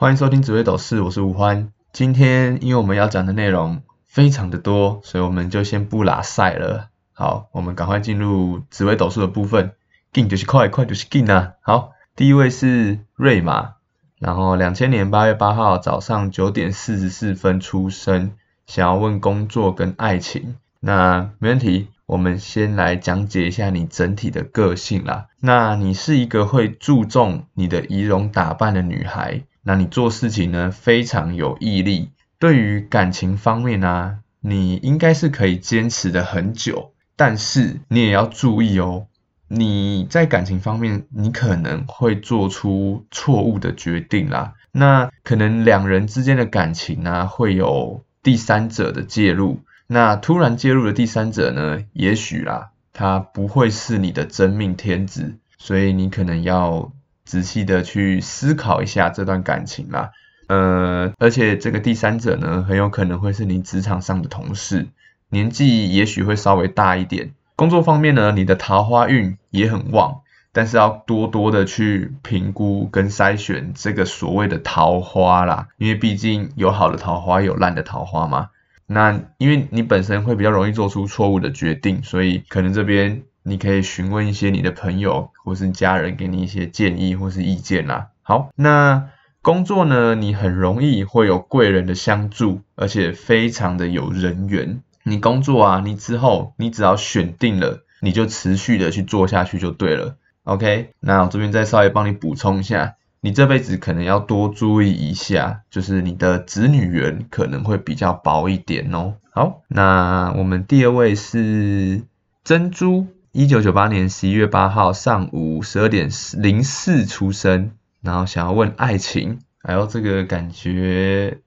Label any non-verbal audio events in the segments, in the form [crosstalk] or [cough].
欢迎收听紫微斗士，我是吴欢。今天因为我们要讲的内容非常的多，所以我们就先不拉赛了。好，我们赶快进入紫微斗数的部分。进就是快，快就是进啊。好，第一位是瑞玛，然后两千年八月八号早上九点四十四分出生，想要问工作跟爱情。那没问题，我们先来讲解一下你整体的个性啦。那你是一个会注重你的仪容打扮的女孩。那你做事情呢非常有毅力，对于感情方面呢，你应该是可以坚持的很久，但是你也要注意哦，你在感情方面你可能会做出错误的决定啦，那可能两人之间的感情呢会有第三者的介入，那突然介入的第三者呢，也许啦，他不会是你的真命天子，所以你可能要。仔细的去思考一下这段感情啦，呃，而且这个第三者呢，很有可能会是你职场上的同事，年纪也许会稍微大一点。工作方面呢，你的桃花运也很旺，但是要多多的去评估跟筛选这个所谓的桃花啦，因为毕竟有好的桃花，有烂的桃花嘛。那因为你本身会比较容易做出错误的决定，所以可能这边。你可以询问一些你的朋友或是家人，给你一些建议或是意见啦。好，那工作呢，你很容易会有贵人的相助，而且非常的有人缘。你工作啊，你之后你只要选定了，你就持续的去做下去就对了。OK，那我这边再稍微帮你补充一下，你这辈子可能要多注意一下，就是你的子女缘可能会比较薄一点哦。好，那我们第二位是珍珠。一九九八年十一月八号上午十二点零四出生，然后想要问爱情，哎呦，这个感觉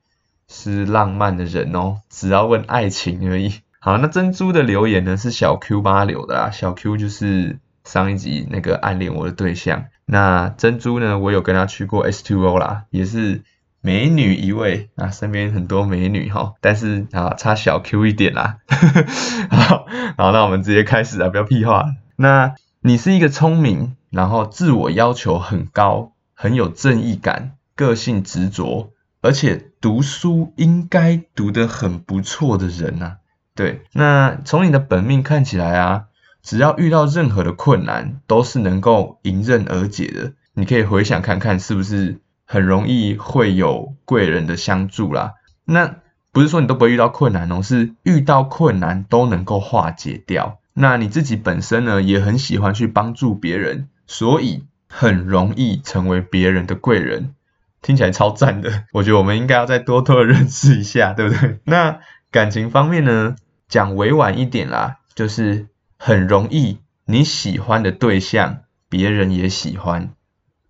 是浪漫的人哦，只要问爱情而已。好，那珍珠的留言呢是小 Q 八留的啊，小 Q 就是上一集那个暗恋我的对象。那珍珠呢，我有跟他去过 S Two 啦，也是。美女一位啊，身边很多美女哈，但是啊差小 Q 一点啦。[laughs] 好，好，那我们直接开始啊，不要屁话。那你是一个聪明，然后自我要求很高，很有正义感，个性执着，而且读书应该读得很不错的人呐。对，那从你的本命看起来啊，只要遇到任何的困难，都是能够迎刃而解的。你可以回想看看，是不是？很容易会有贵人的相助啦。那不是说你都不会遇到困难哦，是遇到困难都能够化解掉。那你自己本身呢，也很喜欢去帮助别人，所以很容易成为别人的贵人。听起来超赞的，我觉得我们应该要再多多的认识一下，对不对？那感情方面呢，讲委婉一点啦，就是很容易你喜欢的对象，别人也喜欢。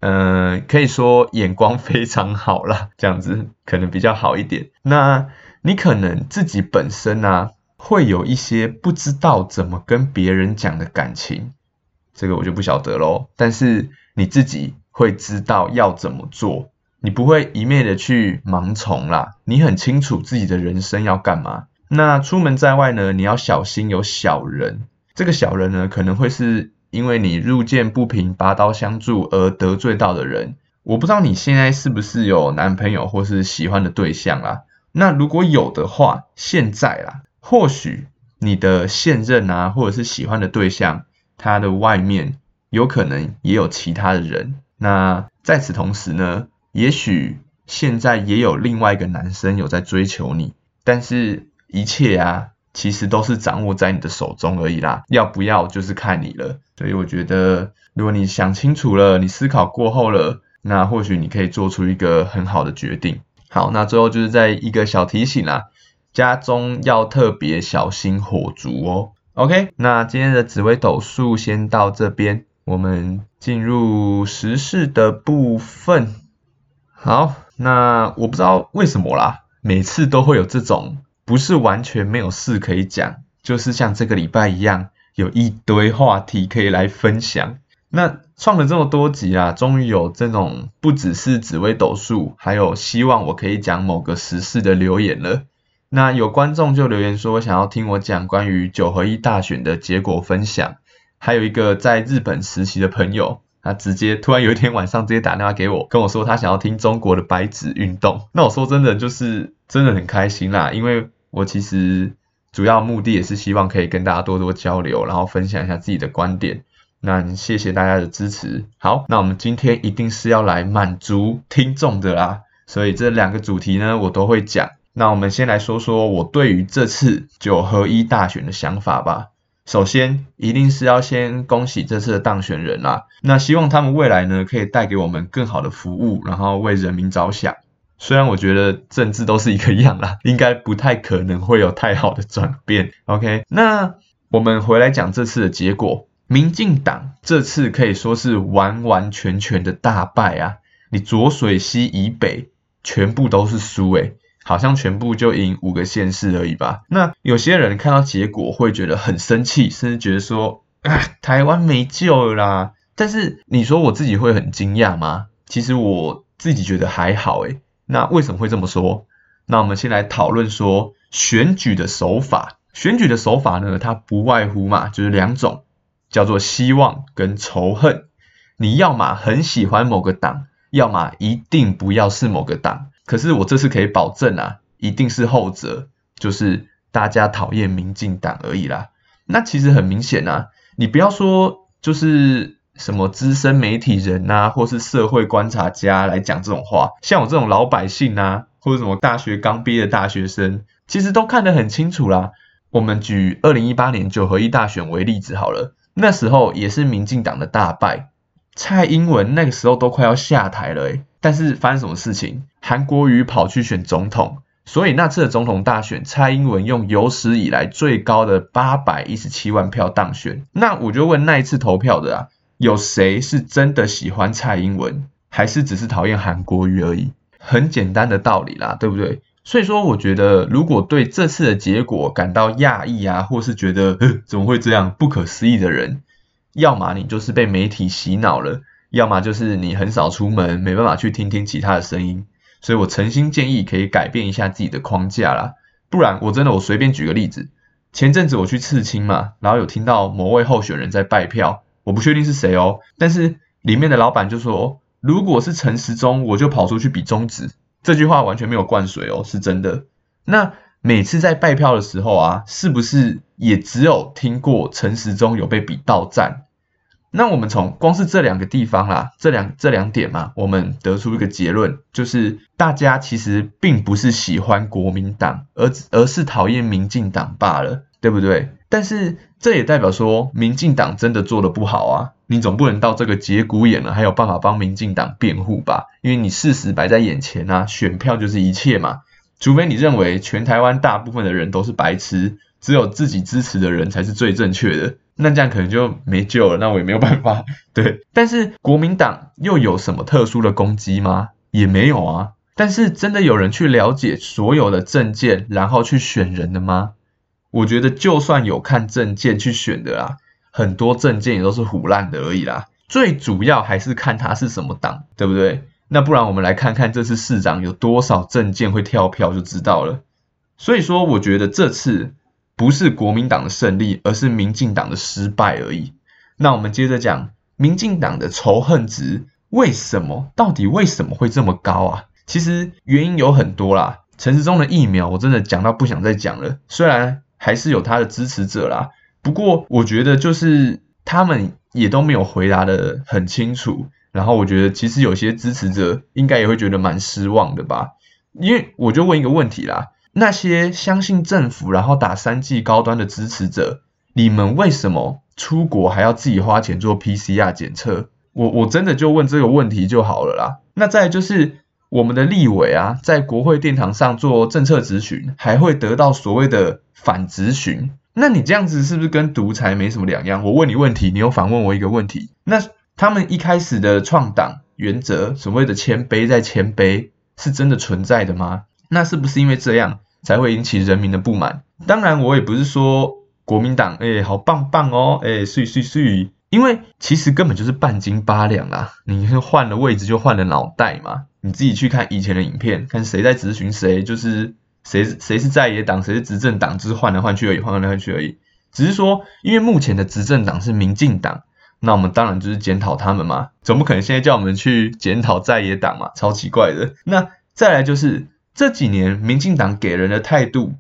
嗯，可以说眼光非常好啦，[laughs] 这样子可能比较好一点。那你可能自己本身呢，会有一些不知道怎么跟别人讲的感情，这个我就不晓得喽。但是你自己会知道要怎么做，你不会一昧的去盲从啦，你很清楚自己的人生要干嘛。那出门在外呢，你要小心有小人，这个小人呢，可能会是。因为你入见不平，拔刀相助而得罪到的人，我不知道你现在是不是有男朋友或是喜欢的对象啦。那如果有的话，现在啦，或许你的现任啊，或者是喜欢的对象，他的外面有可能也有其他的人。那在此同时呢，也许现在也有另外一个男生有在追求你，但是一切啊。其实都是掌握在你的手中而已啦，要不要就是看你了。所以我觉得，如果你想清楚了，你思考过后了，那或许你可以做出一个很好的决定。好，那最后就是在一个小提醒啦，家中要特别小心火烛哦。OK，那今天的紫微斗数先到这边，我们进入时事的部分。好，那我不知道为什么啦，每次都会有这种。不是完全没有事可以讲，就是像这个礼拜一样，有一堆话题可以来分享。那创了这么多集啊，终于有这种不只是紫微斗数，还有希望我可以讲某个时事的留言了。那有观众就留言说，想要听我讲关于九合一大选的结果分享。还有一个在日本实习的朋友，他直接突然有一天晚上直接打电话给我，跟我说他想要听中国的白纸运动。那我说真的就是真的很开心啦，因为我其实主要目的也是希望可以跟大家多多交流，然后分享一下自己的观点。那谢谢大家的支持。好，那我们今天一定是要来满足听众的啦，所以这两个主题呢我都会讲。那我们先来说说我对于这次九合一大选的想法吧。首先，一定是要先恭喜这次的当选人啦。那希望他们未来呢，可以带给我们更好的服务，然后为人民着想。虽然我觉得政治都是一个样啦，[laughs] 应该不太可能会有太好的转变。OK，那我们回来讲这次的结果，民进党这次可以说是完完全全的大败啊！你浊水溪以北全部都是输诶。好像全部就赢五个县市而已吧。那有些人看到结果会觉得很生气，甚至觉得说，啊，台湾没救啦。但是你说我自己会很惊讶吗？其实我自己觉得还好诶。那为什么会这么说？那我们先来讨论说选举的手法。选举的手法呢，它不外乎嘛，就是两种，叫做希望跟仇恨。你要么很喜欢某个党，要么一定不要是某个党。可是我这次可以保证啊，一定是后者，就是大家讨厌民进党而已啦。那其实很明显啊，你不要说就是什么资深媒体人呐，或是社会观察家来讲这种话，像我这种老百姓啊，或者什么大学刚毕业的大学生，其实都看得很清楚啦。我们举二零一八年九合一大选为例子好了，那时候也是民进党的大败，蔡英文那个时候都快要下台了诶但是发生什么事情？韩国瑜跑去选总统，所以那次的总统大选，蔡英文用有史以来最高的八百一十七万票当选。那我就问那一次投票的啊，有谁是真的喜欢蔡英文，还是只是讨厌韩国瑜而已？很简单的道理啦，对不对？所以说，我觉得如果对这次的结果感到讶异啊，或是觉得怎么会这样不可思议的人，要么你就是被媒体洗脑了。要么就是你很少出门，没办法去听听其他的声音，所以我诚心建议可以改变一下自己的框架啦。不然我真的我随便举个例子，前阵子我去刺青嘛，然后有听到某位候选人在拜票，我不确定是谁哦，但是里面的老板就说，如果是陈时中，我就跑出去比中指。这句话完全没有灌水哦，是真的。那每次在拜票的时候啊，是不是也只有听过陈时中有被比到站？那我们从光是这两个地方啦，这两这两点嘛，我们得出一个结论，就是大家其实并不是喜欢国民党，而而是讨厌民进党罢了，对不对？但是这也代表说，民进党真的做的不好啊，你总不能到这个节骨眼了，还有办法帮民进党辩护吧？因为你事实摆在眼前啊，选票就是一切嘛，除非你认为全台湾大部分的人都是白痴，只有自己支持的人才是最正确的。那这样可能就没救了，那我也没有办法。[laughs] 对，但是国民党又有什么特殊的攻击吗？也没有啊。但是真的有人去了解所有的证件，然后去选人的吗？我觉得就算有看证件去选的啦，很多证件也都是胡烂的而已啦。最主要还是看他是什么党，对不对？那不然我们来看看这次市长有多少证件会跳票就知道了。所以说，我觉得这次。不是国民党的胜利，而是民进党的失败而已。那我们接着讲，民进党的仇恨值为什么？到底为什么会这么高啊？其实原因有很多啦。陈时中的疫苗，我真的讲到不想再讲了。虽然还是有他的支持者啦，不过我觉得就是他们也都没有回答的很清楚。然后我觉得其实有些支持者应该也会觉得蛮失望的吧。因为我就问一个问题啦。那些相信政府然后打三 G 高端的支持者，你们为什么出国还要自己花钱做 PCR 检测？我我真的就问这个问题就好了啦。那再就是我们的立委啊，在国会殿堂上做政策咨询，还会得到所谓的反咨询。那你这样子是不是跟独裁没什么两样？我问你问题，你又反问我一个问题。那他们一开始的创党原则，所谓的谦卑再谦卑，是真的存在的吗？那是不是因为这样才会引起人民的不满？当然，我也不是说国民党哎好棒棒哦，哎碎碎碎，因为其实根本就是半斤八两啦。你换了位置就换了脑袋嘛，你自己去看以前的影片，看谁在咨询谁，就是谁谁是在野党，谁是执政党，就是换来换去而已，换来换去而已。只是说，因为目前的执政党是民进党，那我们当然就是检讨他们嘛，总不可能现在叫我们去检讨在野党嘛，超奇怪的。那再来就是这几年民进党给人的态度，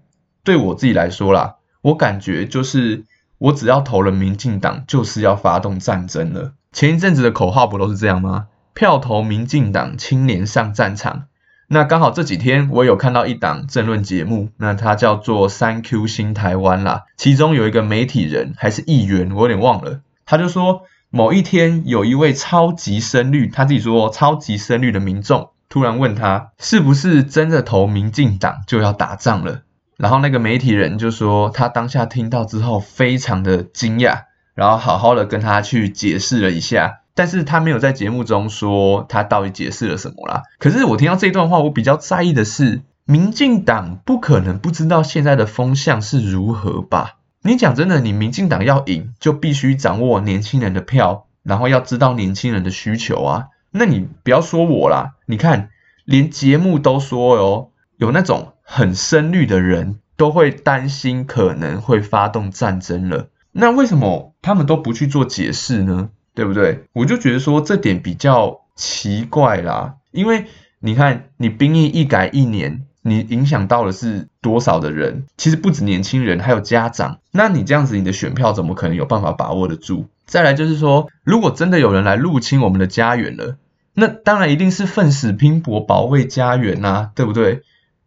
对我自己来说啦，我感觉就是我只要投了民进党，就是要发动战争了。前一阵子的口号不都是这样吗？票投民进党，青年上战场。那刚好这几天我有看到一档政论节目，那它叫做三 Q 新台湾啦。其中有一个媒体人还是议员，我有点忘了。他就说某一天有一位超级深绿，他自己说超级深绿的民众突然问他，是不是真的投民进党就要打仗了？然后那个媒体人就说他当下听到之后非常的惊讶，然后好好的跟他去解释了一下。但是他没有在节目中说他到底解释了什么啦。可是我听到这段话，我比较在意的是，民进党不可能不知道现在的风向是如何吧？你讲真的，你民进党要赢，就必须掌握年轻人的票，然后要知道年轻人的需求啊。那你不要说我啦，你看连节目都说哦，有那种很深绿的人都会担心可能会发动战争了。那为什么他们都不去做解释呢？对不对？我就觉得说这点比较奇怪啦，因为你看，你兵役一改一年，你影响到的是多少的人？其实不止年轻人，还有家长。那你这样子，你的选票怎么可能有办法把握得住？再来就是说，如果真的有人来入侵我们的家园了，那当然一定是奋死拼搏保卫家园呐，对不对？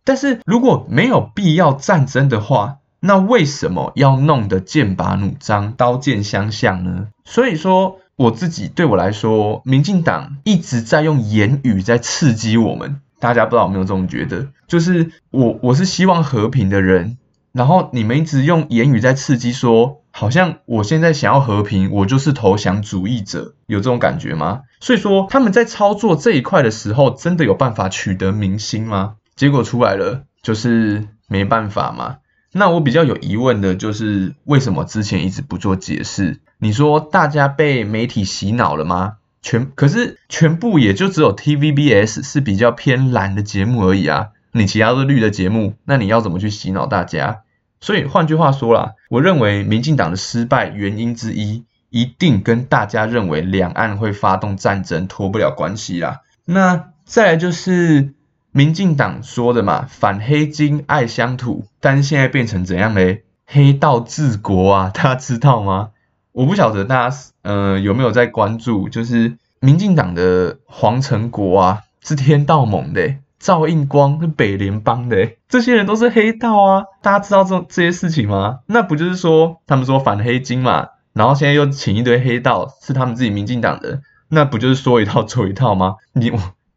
但是如果没有必要战争的话，那为什么要弄得剑拔弩张、刀剑相向呢？所以说。我自己对我来说，民进党一直在用言语在刺激我们。大家不知道有没有这种觉得？就是我我是希望和平的人，然后你们一直用言语在刺激，说好像我现在想要和平，我就是投降主义者，有这种感觉吗？所以说他们在操作这一块的时候，真的有办法取得民心吗？结果出来了，就是没办法嘛。那我比较有疑问的就是，为什么之前一直不做解释？你说大家被媒体洗脑了吗？全可是全部也就只有 TVBS 是比较偏蓝的节目而已啊，你其他都是绿的节目，那你要怎么去洗脑大家？所以换句话说啦，我认为民进党的失败原因之一，一定跟大家认为两岸会发动战争脱不了关系啦。那再来就是。民进党说的嘛，反黑金爱乡土，但是现在变成怎样嘞？黑道治国啊，大家知道吗？我不晓得大家呃有没有在关注，就是民进党的黄成国啊，是天道盟的，赵应光是北联邦的，这些人都是黑道啊，大家知道这这些事情吗？那不就是说他们说反黑金嘛，然后现在又请一堆黑道是他们自己民进党的，那不就是说一套 [laughs] 做一套吗？你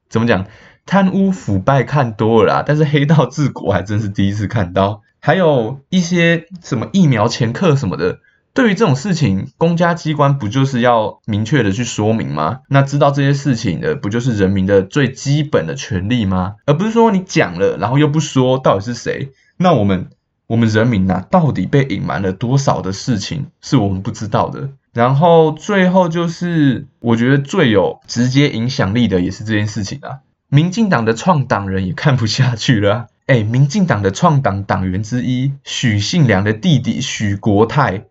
怎么讲？贪污腐败看多了啦，但是黑道治国还真是第一次看到。还有一些什么疫苗前客什么的，对于这种事情，公家机关不就是要明确的去说明吗？那知道这些事情的，不就是人民的最基本的权利吗？而不是说你讲了，然后又不说到底是谁？那我们我们人民呐，到底被隐瞒了多少的事情是我们不知道的？然后最后就是，我觉得最有直接影响力的也是这件事情啊。民进党的创党人也看不下去了，哎，民进党的创党党员之一许信良的弟弟许国泰，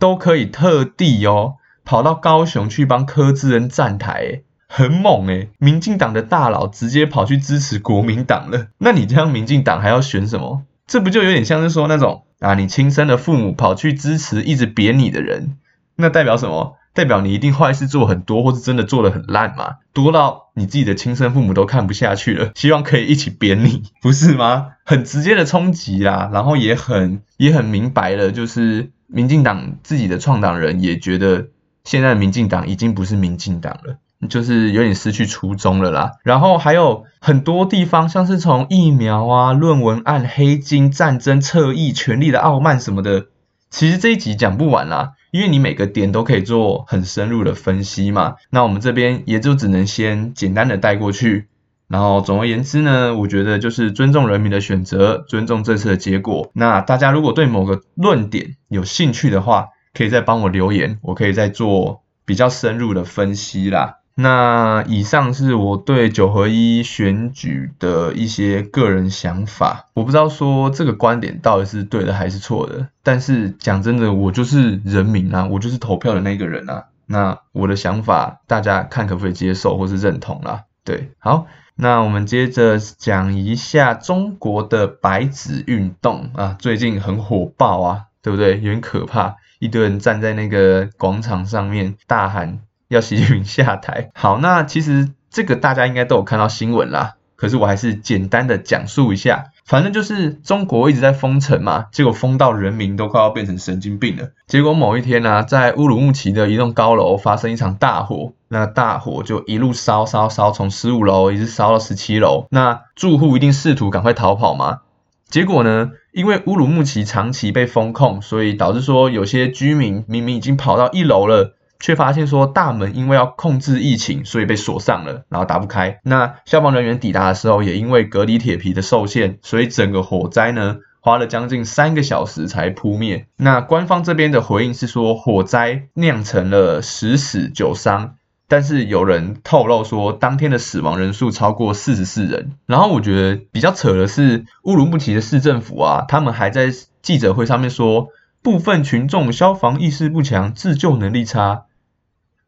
都可以特地哦跑到高雄去帮柯志恩站台，很猛哎！民进党的大佬直接跑去支持国民党了，那你这样民进党还要选什么？这不就有点像是说那种啊，你亲生的父母跑去支持一直贬你的人，那代表什么？代表你一定坏事做很多，或是真的做的很烂嘛？多到你自己的亲生父母都看不下去了，希望可以一起扁你，不是吗？很直接的冲击啦，然后也很也很明白了，就是民进党自己的创党人也觉得，现在民进党已经不是民进党了，就是有点失去初衷了啦。然后还有很多地方，像是从疫苗啊、论文案、黑金、战争、侧翼、权力的傲慢什么的，其实这一集讲不完啦。因为你每个点都可以做很深入的分析嘛，那我们这边也就只能先简单的带过去。然后总而言之呢，我觉得就是尊重人民的选择，尊重这次的结果。那大家如果对某个论点有兴趣的话，可以再帮我留言，我可以再做比较深入的分析啦。那以上是我对九合一选举的一些个人想法，我不知道说这个观点到底是对的还是错的，但是讲真的，我就是人民啊，我就是投票的那个人啊。那我的想法，大家看可不可以接受或是认同啦？对，好，那我们接着讲一下中国的白纸运动啊，最近很火爆啊，对不对？有点可怕，一堆人站在那个广场上面大喊要习近平下台。[laughs] 好，那其实这个大家应该都有看到新闻啦。可是我还是简单的讲述一下，反正就是中国一直在封城嘛，结果封到人民都快要变成神经病了。结果某一天呢，在乌鲁木齐的一栋高楼发生一场大火，那大火就一路烧烧烧，从十五楼一直烧到十七楼。那住户一定试图赶快逃跑嘛，结果呢，因为乌鲁木齐长期被封控，所以导致说有些居民明明已经跑到一楼了。却发现说大门因为要控制疫情，所以被锁上了，然后打不开。那消防人员抵达的时候，也因为隔离铁皮的受限，所以整个火灾呢花了将近三个小时才扑灭。那官方这边的回应是说，火灾酿成了十死九伤，但是有人透露说，当天的死亡人数超过四十四人。然后我觉得比较扯的是，乌鲁木齐的市政府啊，他们还在记者会上面说，部分群众消防意识不强，自救能力差。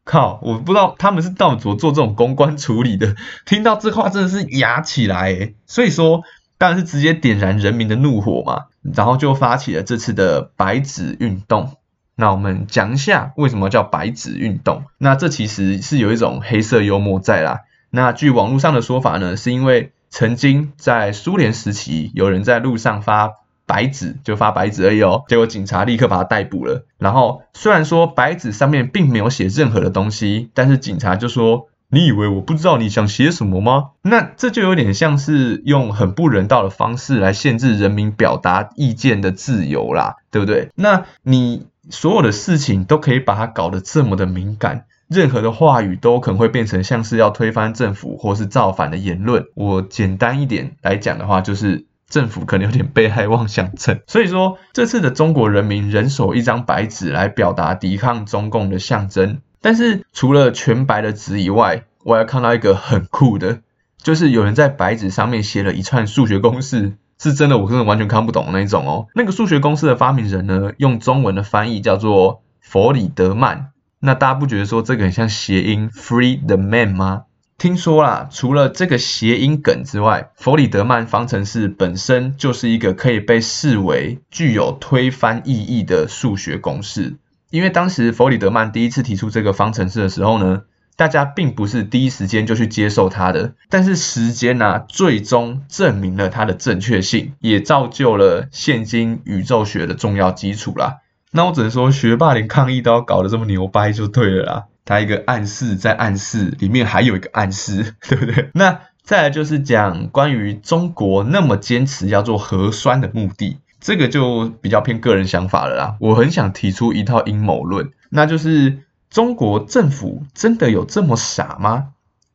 靠！我不知道他们是到底怎么做这种公关处理的。[laughs] 听到这话真的是哑起来。所以说，当然是直接点燃人民的怒火嘛，然后就发起了这次的白纸运动。那我们讲一下为什么叫白纸运动。那这其实是有一种黑色幽默在啦。那据网络上的说法呢，是因为曾经在苏联时期，有人在路上发。白纸就发白纸而已哦，结果警察立刻把他逮捕了。然后虽然说白纸上面并没有写任何的东西，但是警察就说：“你以为我不知道你想写什么吗？”那这就有点像是用很不人道的方式来限制人民表达意见的自由啦，对不对？那你所有的事情都可以把它搞得这么的敏感，任何的话语都可能会变成像是要推翻政府或是造反的言论。我简单一点来讲的话，就是。政府可能有点被害妄想症，所以说这次的中国人民人手一张白纸来表达抵抗中共的象征。但是除了全白的纸以外，我还看到一个很酷的，就是有人在白纸上面写了一串数学公式，是真的，我真的完全看不懂那一种哦。那个数学公式的发明人呢，用中文的翻译叫做弗里德曼。那大家不觉得说这个很像谐音 “free the man” 吗？听说啦，除了这个谐音梗之外，弗里德曼方程式本身就是一个可以被视为具有推翻意义的数学公式。因为当时弗里德曼第一次提出这个方程式的时候呢，大家并不是第一时间就去接受它的，但是时间呢，最终证明了它的正确性，也造就了现今宇宙学的重要基础啦。那我只能说，学霸连抗议都要搞得这么牛掰，就对了啦。它一个暗示在暗示里面还有一个暗示，[laughs] 对不对？那再来就是讲关于中国那么坚持要做核酸的目的，这个就比较偏个人想法了啦。我很想提出一套阴谋论，那就是中国政府真的有这么傻吗？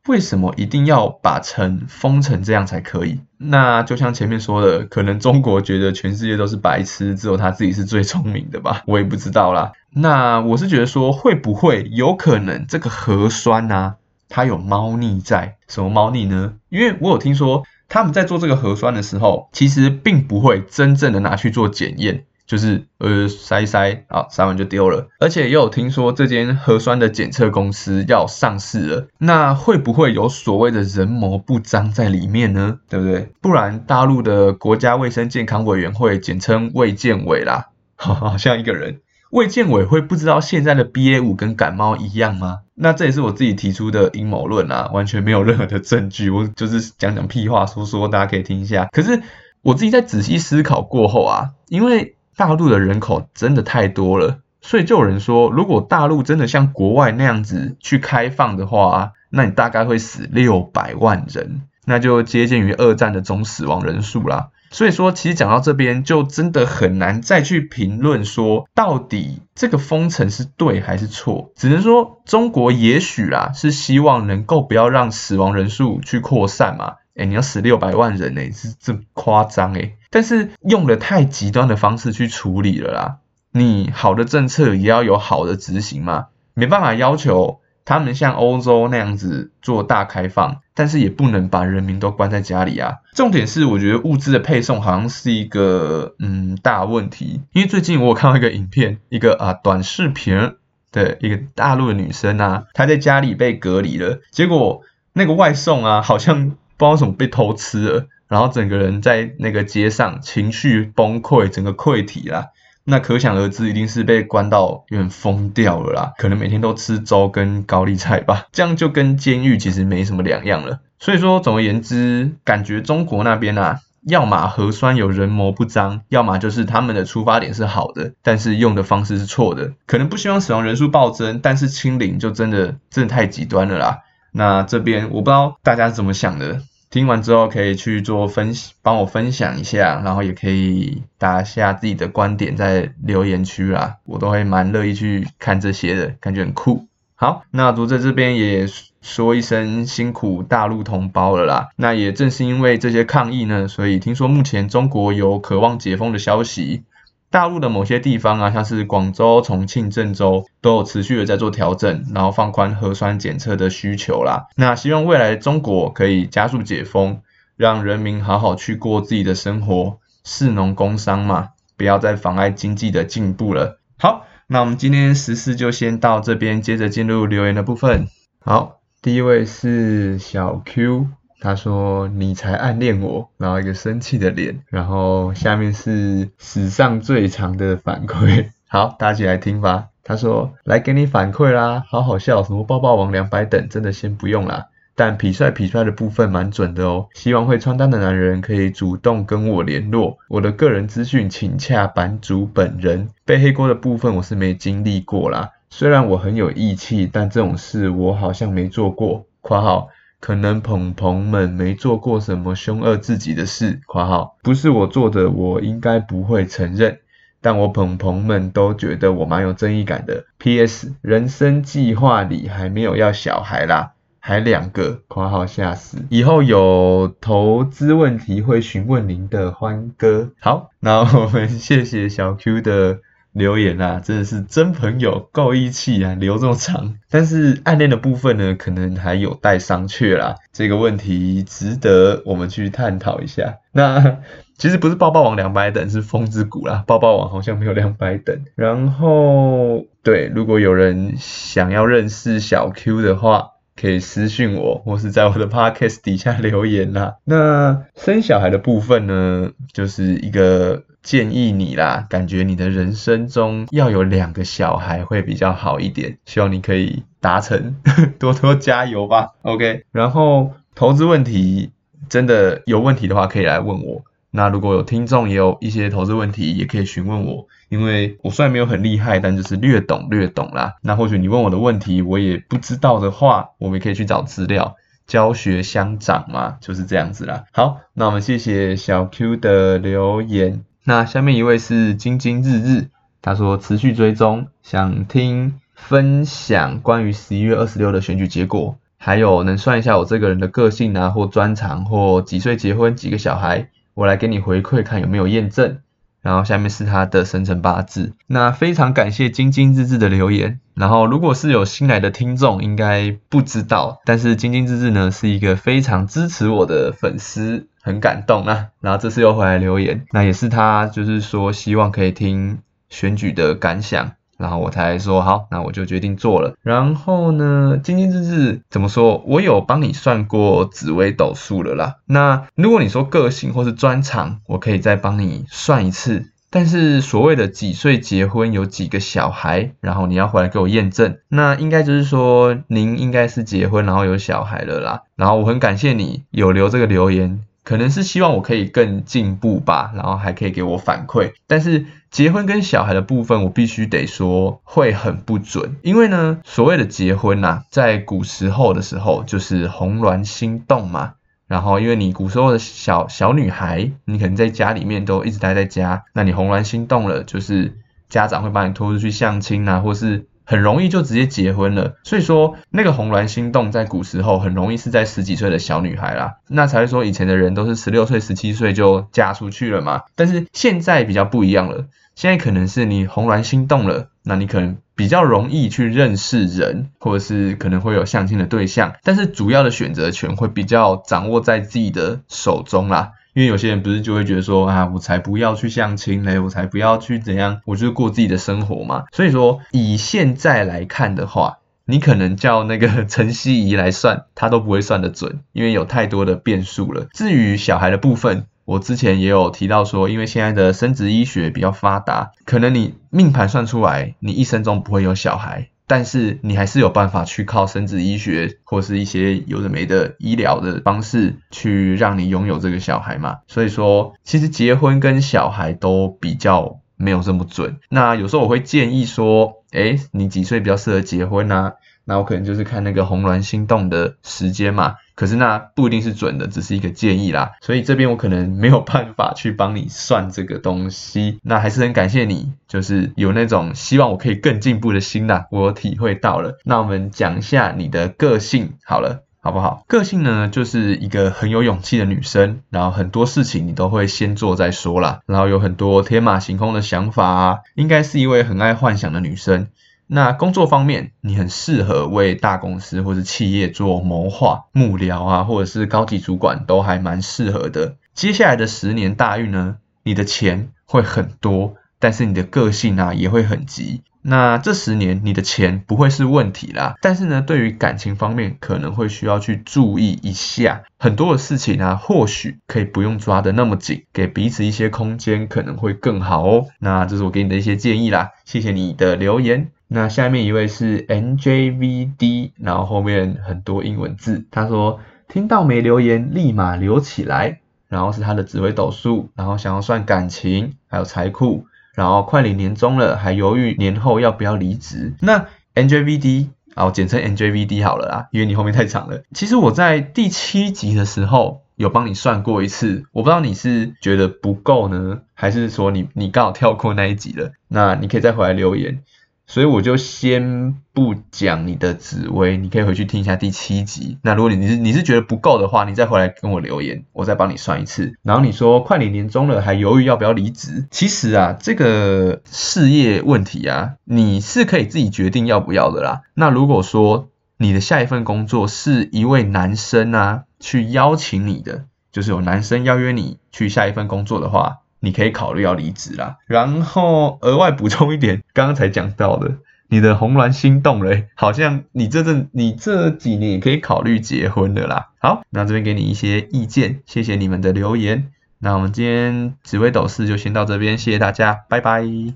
为什么一定要把城封成这样才可以？那就像前面说的，可能中国觉得全世界都是白痴，只有他自己是最聪明的吧？我也不知道啦。那我是觉得说，会不会有可能这个核酸呢，它有猫腻在？什么猫腻呢？因为我有听说他们在做这个核酸的时候，其实并不会真正的拿去做检验。就是呃筛一筛，好筛完就丢了，而且也有听说这间核酸的检测公司要上市了，那会不会有所谓的人谋不臧在里面呢？对不对？不然大陆的国家卫生健康委员会，简称卫健委啦，好像一个人，卫健委会不知道现在的 BA 五跟感冒一样吗？那这也是我自己提出的阴谋论啊，完全没有任何的证据，我就是讲讲屁话说说，大家可以听一下。可是我自己在仔细思考过后啊，因为大陆的人口真的太多了，所以就有人说，如果大陆真的像国外那样子去开放的话，那你大概会死六百万人，那就接近于二战的总死亡人数啦。所以说，其实讲到这边，就真的很难再去评论说，到底这个封城是对还是错。只能说，中国也许啊是希望能够不要让死亡人数去扩散嘛。哎，你要死六百万人呢，是这夸张哎。但是用了太极端的方式去处理了啦。你好的政策也要有好的执行嘛，没办法要求他们像欧洲那样子做大开放，但是也不能把人民都关在家里啊。重点是我觉得物资的配送好像是一个嗯大问题，因为最近我有看到一个影片，一个啊短视频，的一个大陆的女生啊，她在家里被隔离了，结果那个外送啊，好像不知道什么被偷吃了，然后整个人在那个街上情绪崩溃，整个溃体啦。那可想而知，一定是被关到有点疯掉了啦，可能每天都吃粥跟高丽菜吧，这样就跟监狱其实没什么两样了。所以说，总而言之，感觉中国那边啊，要么核酸有人谋不彰，要么就是他们的出发点是好的，但是用的方式是错的，可能不希望死亡人数暴增，但是清零就真的真的太极端了啦。那这边我不知道大家怎么想的。听完之后可以去做分帮我分享一下，然后也可以打下自己的观点在留言区啦，我都会蛮乐意去看这些的，感觉很酷。好，那读者这边也说一声辛苦大陆同胞了啦。那也正是因为这些抗议呢，所以听说目前中国有渴望解封的消息。大陆的某些地方啊，像是广州、重庆、郑州，都有持续的在做调整，然后放宽核酸检测的需求啦。那希望未来中国可以加速解封，让人民好好去过自己的生活，市农工商嘛，不要再妨碍经济的进步了。好，那我们今天实事就先到这边，接着进入留言的部分。好，第一位是小 Q。他说：“你才暗恋我。”然后一个生气的脸，然后下面是史上最长的反馈。好，大家一起来听吧。[laughs] 他说：“来给你反馈啦，好好笑，什么抱抱王两百等，真的先不用啦。但痞帅痞帅的部分蛮准的哦。希望会穿搭的男人可以主动跟我联络。我的个人资讯请洽版主本人。背黑锅的部分我是没经历过啦，虽然我很有义气，但这种事我好像没做过。”（括号）可能捧捧们没做过什么凶恶至极的事，括号不是我做的，我应该不会承认，但我捧捧们都觉得我蛮有正义感的。P.S. 人生计划里还没有要小孩啦，还两个，括号吓死。以后有投资问题会询问您的欢哥。好，那我们谢谢小 Q 的。留言啊，真的是真朋友，够义气啊，留这么长。但是暗恋的部分呢，可能还有待商榷啦。这个问题值得我们去探讨一下。那 [laughs] 其实不是抱抱王两百等，是风之谷啦。抱抱王好像没有两百等。然后对，如果有人想要认识小 Q 的话，可以私信我，或是在我的 podcast 底下留言啦。那生小孩的部分呢，就是一个。建议你啦，感觉你的人生中要有两个小孩会比较好一点，希望你可以达成，[laughs] 多多加油吧。OK，然后投资问题真的有问题的话，可以来问我。那如果有听众也有一些投资问题，也可以询问我，因为我虽然没有很厉害，但就是略懂略懂啦。那或许你问我的问题我也不知道的话，我们也可以去找资料，教学相长嘛，就是这样子啦。好，那我们谢谢小 Q 的留言。那下面一位是晶晶日日，他说持续追踪，想听分享关于十一月二十六的选举结果，还有能算一下我这个人的个性啊，或专长，或几岁结婚，几个小孩，我来给你回馈看有没有验证。然后下面是他的生辰八字。那非常感谢晶晶日志的留言。然后如果是有新来的听众，应该不知道，但是晶晶日志呢是一个非常支持我的粉丝。很感动啊，然后这次又回来留言，那也是他就是说希望可以听选举的感想，然后我才说好，那我就决定做了。然后呢，今天就是怎么说，我有帮你算过紫微斗数了啦。那如果你说个性或是专长，我可以再帮你算一次。但是所谓的几岁结婚，有几个小孩，然后你要回来给我验证，那应该就是说您应该是结婚然后有小孩了啦。然后我很感谢你有留这个留言。可能是希望我可以更进步吧，然后还可以给我反馈。但是结婚跟小孩的部分，我必须得说会很不准，因为呢，所谓的结婚呐，在古时候的时候就是红鸾心动嘛。然后因为你古时候的小小女孩，你可能在家里面都一直待在家，那你红鸾心动了，就是家长会把你拖出去相亲啊，或是。很容易就直接结婚了，所以说那个红鸾心动在古时候很容易是在十几岁的小女孩啦，那才会说以前的人都是十六岁、十七岁就嫁出去了嘛。但是现在比较不一样了，现在可能是你红鸾心动了，那你可能比较容易去认识人，或者是可能会有相亲的对象，但是主要的选择权会比较掌握在自己的手中啦。因为有些人不是就会觉得说啊，我才不要去相亲嘞，我才不要去怎样，我就是过自己的生活嘛。所以说以现在来看的话，你可能叫那个陈希怡来算，他都不会算得准，因为有太多的变数了。至于小孩的部分，我之前也有提到说，因为现在的生殖医学比较发达，可能你命盘算出来，你一生中不会有小孩。但是你还是有办法去靠生殖医学或是一些有的没的医疗的方式去让你拥有这个小孩嘛？所以说，其实结婚跟小孩都比较没有这么准。那有时候我会建议说，哎，你几岁比较适合结婚呢？那我可能就是看那个红鸾心动的时间嘛，可是那不一定是准的，只是一个建议啦。所以这边我可能没有办法去帮你算这个东西。那还是很感谢你，就是有那种希望我可以更进步的心啦，我体会到了。那我们讲一下你的个性好了，好不好？个性呢，就是一个很有勇气的女生，然后很多事情你都会先做再说啦，然后有很多天马行空的想法啊，应该是一位很爱幻想的女生。那工作方面，你很适合为大公司或是企业做谋划、幕僚啊，或者是高级主管都还蛮适合的。接下来的十年大运呢，你的钱会很多，但是你的个性啊也会很急。那这十年你的钱不会是问题啦，但是呢，对于感情方面可能会需要去注意一下很多的事情啊，或许可以不用抓的那么紧，给彼此一些空间可能会更好哦。那这是我给你的一些建议啦，谢谢你的留言。那下面一位是 NJVD，然后后面很多英文字。他说听到没留言，立马留起来。然后是他的紫微斗数，然后想要算感情，还有财库。然后快领年终了，还犹豫年后要不要离职。那 NJVD，啊，简称 NJVD 好了啦，因为你后面太长了。其实我在第七集的时候有帮你算过一次，我不知道你是觉得不够呢，还是说你你刚好跳过那一集了？那你可以再回来留言。所以我就先不讲你的紫薇，你可以回去听一下第七集。那如果你你是你是觉得不够的话，你再回来跟我留言，我再帮你算一次。然后你说快领年终了，还犹豫要不要离职？其实啊，这个事业问题啊，你是可以自己决定要不要的啦。那如果说你的下一份工作是一位男生啊，去邀请你的，就是有男生邀约你去下一份工作的话。你可以考虑要离职啦，然后额外补充一点，刚 [laughs] 刚才讲到的，你的红鸾心动了，好像你这阵你这几年也可以考虑结婚的啦。好，那这边给你一些意见，谢谢你们的留言。那我们今天紫微斗士就先到这边，谢谢大家，拜拜。